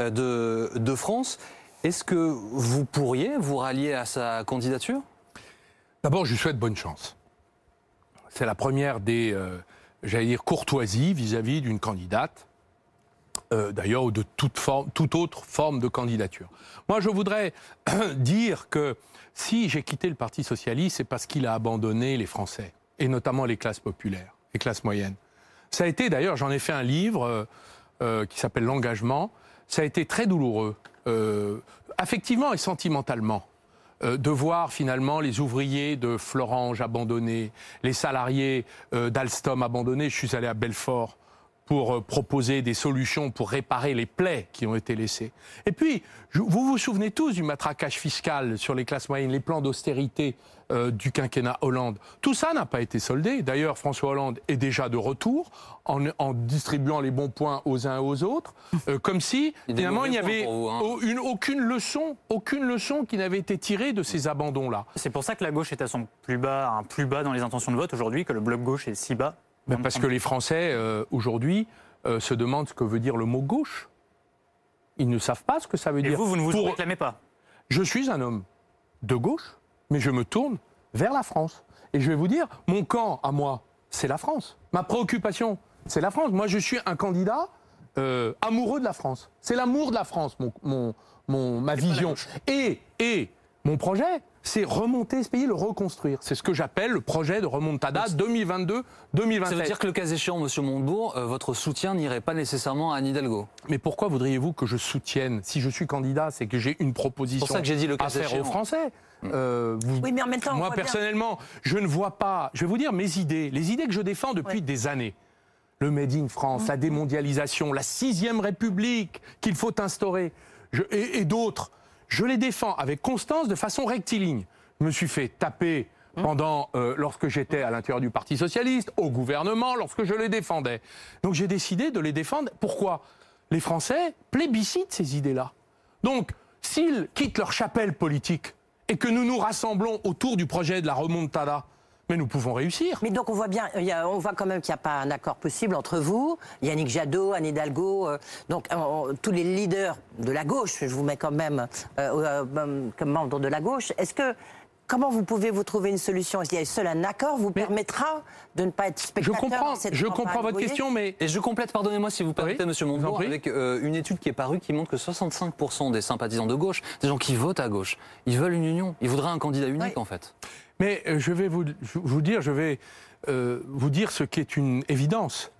euh, de, de France. Est-ce que vous pourriez vous rallier à sa candidature? D'abord, je lui souhaite bonne chance. C'est la première des, euh, j'allais dire, courtoisies vis-à-vis d'une candidate, euh, d'ailleurs, ou de toute, forme, toute autre forme de candidature. Moi, je voudrais dire que si j'ai quitté le Parti Socialiste, c'est parce qu'il a abandonné les Français, et notamment les classes populaires, les classes moyennes. Ça a été, d'ailleurs, j'en ai fait un livre euh, euh, qui s'appelle L'engagement. Ça a été très douloureux, euh, affectivement et sentimentalement euh, de voir finalement les ouvriers de Florange abandonnés, les salariés euh, d'Alstom abandonnés. Je suis allé à Belfort pour euh, proposer des solutions pour réparer les plaies qui ont été laissées. Et puis, vous vous souvenez tous du matraquage fiscal sur les classes moyennes, les plans d'austérité euh, du quinquennat Hollande. Tout ça n'a pas été soldé. D'ailleurs, François Hollande est déjà de retour en, en distribuant les bons points aux uns et aux autres, euh, comme si Il finalement il n'y avait vous, hein. au- une- aucune leçon, aucune leçon qui n'avait été tirée de ces abandons-là. C'est pour ça que la gauche est à son plus bas, un plus bas dans les intentions de vote aujourd'hui, que le bloc gauche est si bas. Parce que les Français, euh, aujourd'hui, euh, se demandent ce que veut dire le mot gauche. Ils ne savent pas ce que ça veut Et dire. vous, vous ne vous Pour- réclamez pas? Je suis un homme de gauche, mais je me tourne vers la France. Et je vais vous dire, mon camp à moi, c'est la France. Ma préoccupation, c'est la France. Moi, je suis un candidat euh, amoureux de la France. C'est l'amour de la France, mon, mon- mon- ma vision. Et, et mon projet, c'est remonter ce pays, le reconstruire. C'est ce que j'appelle le projet de remontada 2022-2027. Ça veut dire que le cas échéant, Monsieur Montebourg, euh, votre soutien n'irait pas nécessairement à Anne Hidalgo Mais pourquoi voudriez-vous que je soutienne? Si je suis candidat, c'est que j'ai une proposition C'est pour ça que j'ai dit le cas à faire échéant. aux Français. Euh, vous- Oui, mais en même temps, on moi bien- personnellement, je ne vois pas. Je vais vous dire mes idées, les idées que je défends depuis Ouais. des années. Le Made in France, la démondialisation, la sixième République qu'il faut instaurer, je- et, et d'autres. Je les défends avec constance, de façon rectiligne. Je me suis fait taper pendant, euh, lorsque j'étais à l'intérieur du Parti socialiste, au gouvernement, lorsque je les défendais. Donc j'ai décidé de les défendre. Pourquoi? Les Français plébiscitent ces idées-là. Donc, s'ils quittent leur chapelle politique et que nous nous rassemblons autour du projet de la remontada, mais nous pouvons réussir. Mais donc on voit bien, il y a- on voit quand même qu'il n'y a pas un accord possible entre vous, Yannick Jadot, Anne Hidalgo, euh, donc euh, tous les leaders de la gauche, je vous mets quand même euh, euh, comme membre de la gauche. Est-ce que comment vous pouvez vous trouver une solution? Est-ce qu'il y a seul un accord vous Mais- permettra de ne pas être Je spectateur comprends, dans cette je comprends votre question, mais Et je complète, pardonnez-moi si vous permettez, Oui, Monsieur je Montebourg, avec euh, une étude qui est parue qui montre que 65% des sympathisants de gauche, des gens qui votent à gauche, ils veulent une union. Ils voudraient un candidat unique, Oui. en fait. Mais euh, je vais vous, euh, dire ce qui est une évidence.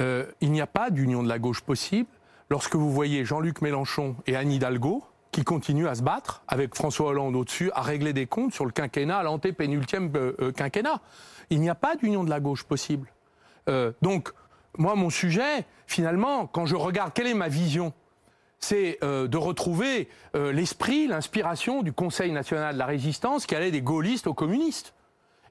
Euh, il n'y a pas d'union de la gauche possible lorsque vous voyez Jean-Luc Mélenchon et Anne Hidalgo qui continuent à se battre avec François Hollande au-dessus, à régler des comptes sur le quinquennat, à l'antépénultième quinquennat. Il n'y a pas d'union de la gauche possible. Donc, moi, mon sujet, finalement, quand je regarde quelle est ma vision, c'est euh, de retrouver euh, l'esprit, l'inspiration du Conseil national de la résistance qui allait des gaullistes aux communistes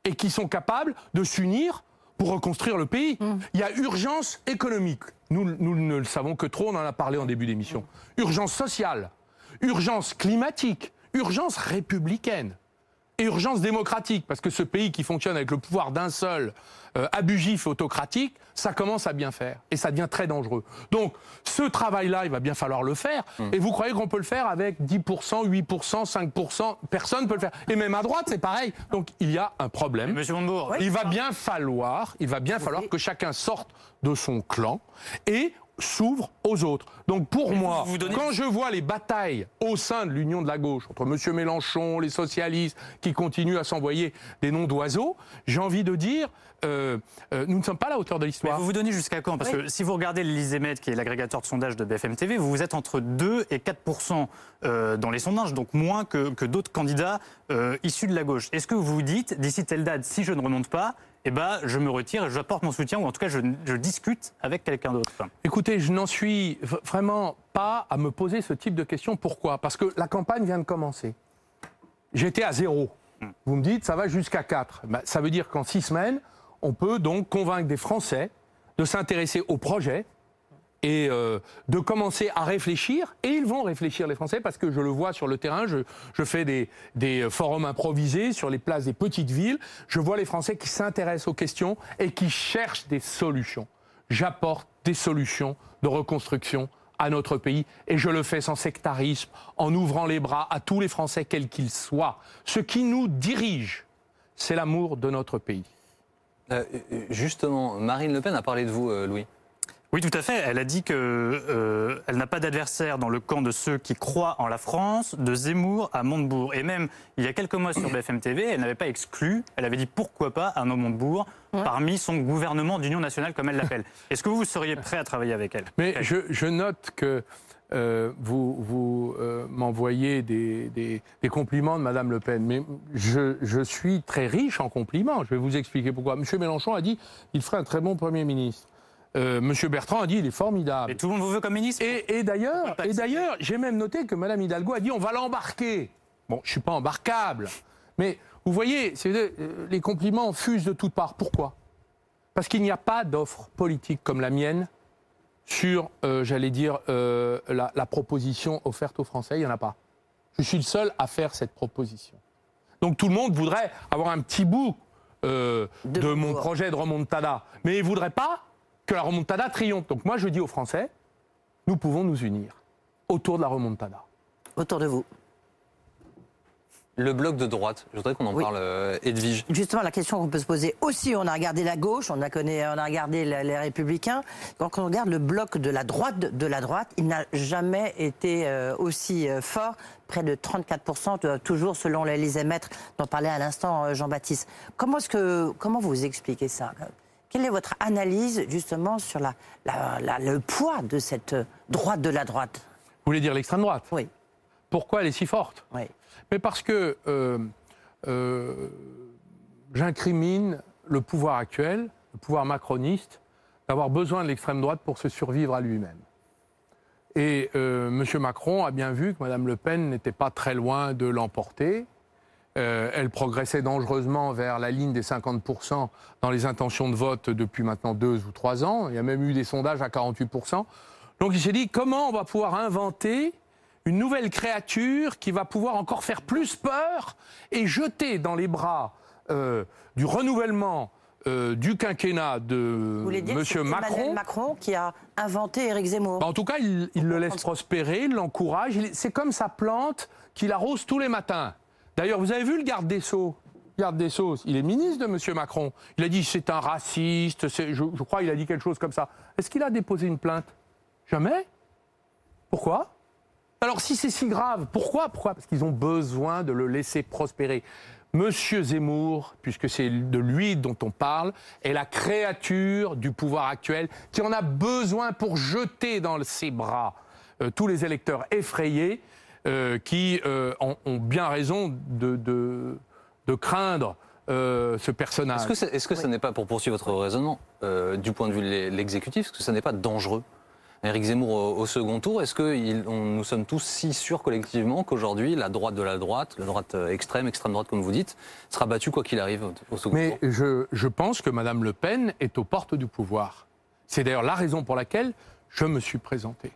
et qui sont capables de s'unir pour reconstruire le pays. Il y a urgence économique. Nous, nous ne le savons que trop, on en a parlé en début d'émission. Urgence sociale, urgence climatique, urgence républicaine urgence démocratique, parce que ce pays qui fonctionne avec le pouvoir d'un seul, euh, abusif, autocratique, ça commence à bien faire, et ça devient très dangereux. Donc, ce travail-là, il va bien falloir le faire, et vous croyez qu'on peut le faire avec 10%, 8%, 5%, personne ne peut le faire. Et même à droite, c'est pareil. Donc, il y a un problème. Monsieur Montebourg, Il va bien falloir, il va bien falloir que chacun sorte de son clan et s'ouvre aux autres. Donc pour Mais moi, vous- vous donnez- quand je vois les batailles au sein de l'union de la gauche, entre M. Mélenchon, les socialistes, qui continuent à s'envoyer des noms d'oiseaux, j'ai envie de dire, euh, euh, nous ne sommes pas à la hauteur de Mais l'histoire. vous vous donnez jusqu'à quand? Parce que si vous regardez l'Elysémet, qui est l'agrégateur de sondage de BFM TV, vous vous êtes entre 2 et 4 euh, dans les sondages, donc moins que, que d'autres candidats euh, issus de la gauche. Est-ce que vous vous dites, d'ici telle date, si je ne remonte pas, eh ben, je me retire et j'apporte mon soutien, ou en tout cas, je, je discute avec quelqu'un d'autre Écoutez, je n'en suis vraiment pas à me poser ce type de questions. Pourquoi? Parce que la campagne vient de commencer. J'étais à zéro. Vous me dites, ça va jusqu'à 4. ça veut dire qu'en six semaines, on peut donc convaincre des Français de s'intéresser au projet et euh, de commencer à réfléchir. Et ils vont réfléchir, les Français, parce que je le vois sur le terrain. Je, fais des, forums improvisés sur les places des petites villes. Je vois les Français qui s'intéressent aux questions et qui cherchent des solutions. J'apporte des solutions de reconstruction à notre pays et je le fais sans sectarisme, en ouvrant les bras à tous les Français, quels qu'ils soient. Ce qui nous dirige, c'est l'amour de notre pays. Euh, justement, Marine Le Pen a parlé de vous, euh, Louis. Oui, tout à fait. Elle a dit que euh, elle n'a pas d'adversaire dans le camp de ceux qui croient en la France, de Zemmour à Montebourg. Et même il y a quelques mois sur BFM TV, elle n'avait pas exclu, elle avait dit pourquoi pas Arnaud Montebourg parmi son gouvernement d'union nationale, comme elle l'appelle. Est-ce que vous seriez prêt à travailler avec elle? Mais je, je note que euh, vous, vous euh, m'envoyez des, des- des compliments de Madame Le Pen, mais je, je suis très riche en compliments. Je vais vous expliquer pourquoi. Monsieur Mélenchon a dit il ferait un très bon Premier ministre. Euh, Monsieur Bertrand a dit il est formidable. Et tout le monde vous veut comme ministre Et, et d'ailleurs, et d'ailleurs, j'ai même noté que Madame Hidalgo a dit on va l'embarquer. Bon, je suis pas embarquable, mais vous voyez, euh, les compliments fusent de toutes parts. Pourquoi? Parce qu'il n'y a pas d'offre politique comme la mienne sur, euh, j'allais dire, euh, la, la proposition offerte aux Français. Il n'y en a pas. Je suis le seul à faire cette proposition. Donc tout le monde voudrait avoir un petit bout euh, De de, mon projet de remontada, mais il ne voudrait pas que la remontada triomphe. Donc moi je dis aux Français, nous pouvons nous unir autour de la remontada. Autour de vous. Le bloc de droite, je voudrais qu'on en Oui. parle, euh, Edwige. Justement, la question qu'on peut se poser aussi, on a regardé la gauche, on a, connaît, on a regardé la- les républicains. Quand on regarde le bloc de la droite de la droite, il n'a jamais été euh, aussi euh, fort, près de 34%, euh, toujours selon l'Élysée-Maître dont parlait à l'instant Jean-Baptiste. Comment, est-ce que, comment vous expliquez ça Quelle est votre analyse justement sur la, la- la- le poids de cette droite de la droite? Vous voulez dire l'extrême droite? Oui, Pourquoi elle est si forte? Oui. Mais parce que euh, euh, j'incrimine le pouvoir actuel, le pouvoir macroniste, d'avoir besoin de l'extrême droite pour se survivre à lui-même. Et euh, M. Macron a bien vu que Mme Le Pen n'était pas très loin de l'emporter. Euh, elle progressait dangereusement vers la ligne des 50% dans les intentions de vote depuis maintenant deux ou trois ans. Il y a même eu des sondages à 48%. Donc il s'est dit comment on va pouvoir inventer une nouvelle créature qui va pouvoir encore faire plus peur et jeter dans les bras euh, du renouvellement euh, du quinquennat de M. Emmanuel Macron. Macron qui a inventé Éric Zemmour En tout cas, il, il le laisse prospérer, il l'encourage. C'est comme sa plante qu'il arrose tous les matins. D'ailleurs, vous avez vu le garde des Sceaux? Garde des Sceaux, il est ministre de M. Macron. Il a dit c'est un raciste, je crois qu'il a dit quelque chose comme ça. Est-ce qu'il a déposé une plainte? Jamais. Pourquoi? Alors si c'est si grave, pourquoi? Pourquoi? Parce qu'ils ont besoin de le laisser prospérer. Monsieur Zemmour, puisque c'est de lui dont on parle, est la créature du pouvoir actuel qui en a besoin pour jeter dans ses bras euh, tous les électeurs effrayés euh, qui euh, ont bien raison de, de- de craindre euh, ce personnage. Est-ce que, est-ce que ce n'est pas, pour poursuivre votre raisonnement, euh, du point de vue de l'e- l'exécutif, est-ce que ce n'est pas dangereux? Éric Zemmour au, au second tour, est-ce que il- on- nous sommes tous si sûrs collectivement qu'aujourd'hui, la droite de la droite, la droite extrême, extrême droite comme vous dites, sera battue quoi qu'il arrive au, au second Mais tour? je, je pense que Mme Le Pen est aux portes du pouvoir. C'est d'ailleurs la raison pour laquelle je me suis présenté.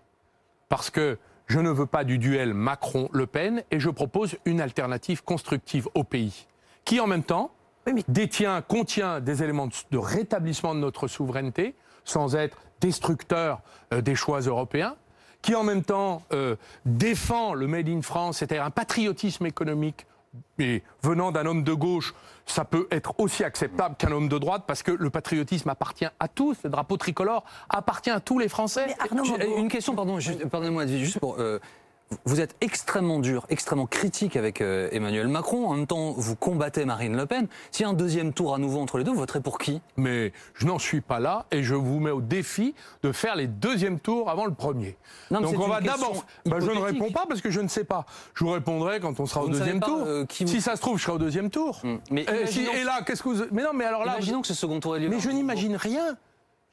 Parce que je ne veux pas du duel Macron-Le Pen et je propose une alternative constructive au pays, qui en même temps Oui, mais- détient, contient des éléments de, de rétablissement de notre souveraineté, sans être destructeur euh, des choix européens, qui en même temps euh, défend le Made in France, c'est-à-dire un patriotisme économique mais venant d'un homme de gauche, ça peut être aussi acceptable qu'un homme de droite parce que le patriotisme appartient à tous. Le drapeau tricolore appartient à tous les Français. Mais Arnaud Une question, pardon, pardonnez-moi, juste pour. euh, vous êtes extrêmement dur, extrêmement critique avec euh, Emmanuel Macron. En même temps, vous combattez Marine Le Pen. S'il y a un deuxième tour à nouveau entre les deux, vous voterez pour qui? Mais je n'en suis pas là et je vous mets au défi de faire les deuxièmes tours avant le premier. Non, Donc on va d'abord. Bah, je ne réponds pas parce que je ne sais pas. Je vous répondrai quand on sera Vous au deuxième pas, tour. euh, qui vous- Si ça se trouve, je serai au deuxième tour. Hmm. Mais si- imaginons- et là, qu'est-ce que vous. Mais non, mais alors là. Imaginons que ce second tour ait lieu. Mais je n'imagine rien.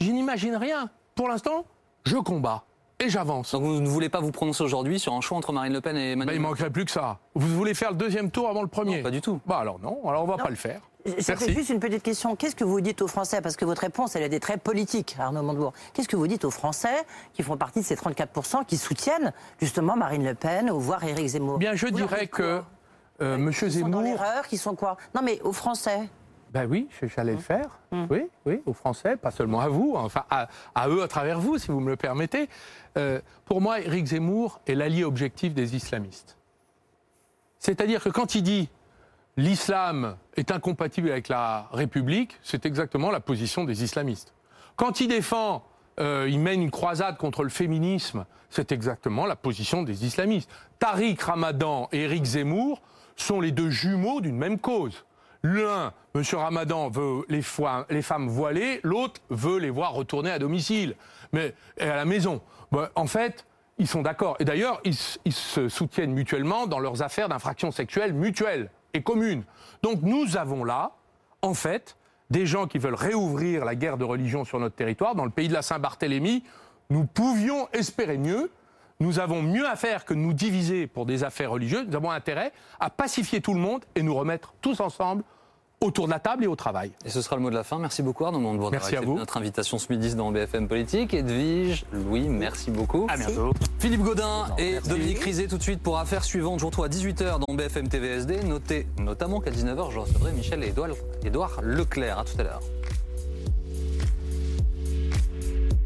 Je n'imagine rien. Pour l'instant, je combats et j'avance. Donc vous ne voulez pas vous prononcer aujourd'hui sur un choix entre Marine Le Pen et Bah, Emmanuel il manquerait plus que ça. Vous voulez faire le deuxième tour avant le premier Non, pas du tout. Bah alors non, alors on va pas le faire. Merci. juste une petite question. Qu'est-ce que vous dites aux Français? Parce que votre réponse, elle a des traits politiques, Arnaud Montebourg. Qu'est-ce que vous dites aux Français qui font partie de ces 34% qui soutiennent justement Marine Le Pen ou voire Éric Zemmour? Bien, je Vous dirais que euh, Monsieur Qui sont dans Zemmour. l'erreur, qui sont quoi? Non mais aux Français. Ben oui, j'allais le faire. Oui, oui, aux Français, pas seulement à vous, enfin à, à eux à travers vous, si vous me le permettez. Euh, pour moi, Éric Zemmour est l'allié objectif des islamistes. C'est-à-dire que quand il dit l'islam est incompatible avec la République, c'est exactement la position des islamistes. Quand il défend, euh, il mène une croisade contre le féminisme, c'est exactement la position des islamistes. Tariq Ramadan et Éric Zemmour sont les deux jumeaux d'une même cause. L'un, M. Ramadan, veut les, femmes voilées, l'autre veut les voir retourner à domicile, mais et à la maison. En fait, ils sont d'accord. Et d'ailleurs, ils, se soutiennent mutuellement dans leurs affaires d'infractions sexuelles mutuelles et communes. Donc nous avons là, en fait, des gens qui veulent réouvrir la guerre de religion sur notre territoire. Dans le pays de la Saint-Barthélemy, nous pouvions espérer mieux. Nous avons mieux à faire que nous diviser pour des affaires religieuses. Nous avons intérêt à pacifier tout le monde et nous remettre tous ensemble autour de la table et au travail. Et ce sera le mot de la fin. Merci beaucoup Arnaud Montebourg d'avoir Merci à vous. notre invitation ce midi dans BFM Politique. Edwige, Louis, merci beaucoup. À bientôt. Philippe Godin et Dominique Rizet tout de suite pour affaire suivante. Je vous retrouve à 18h dans BFM TVSD. Notez notamment qu'à 19h, je recevrai Michel et Édouard Leclerc. À tout à l'heure.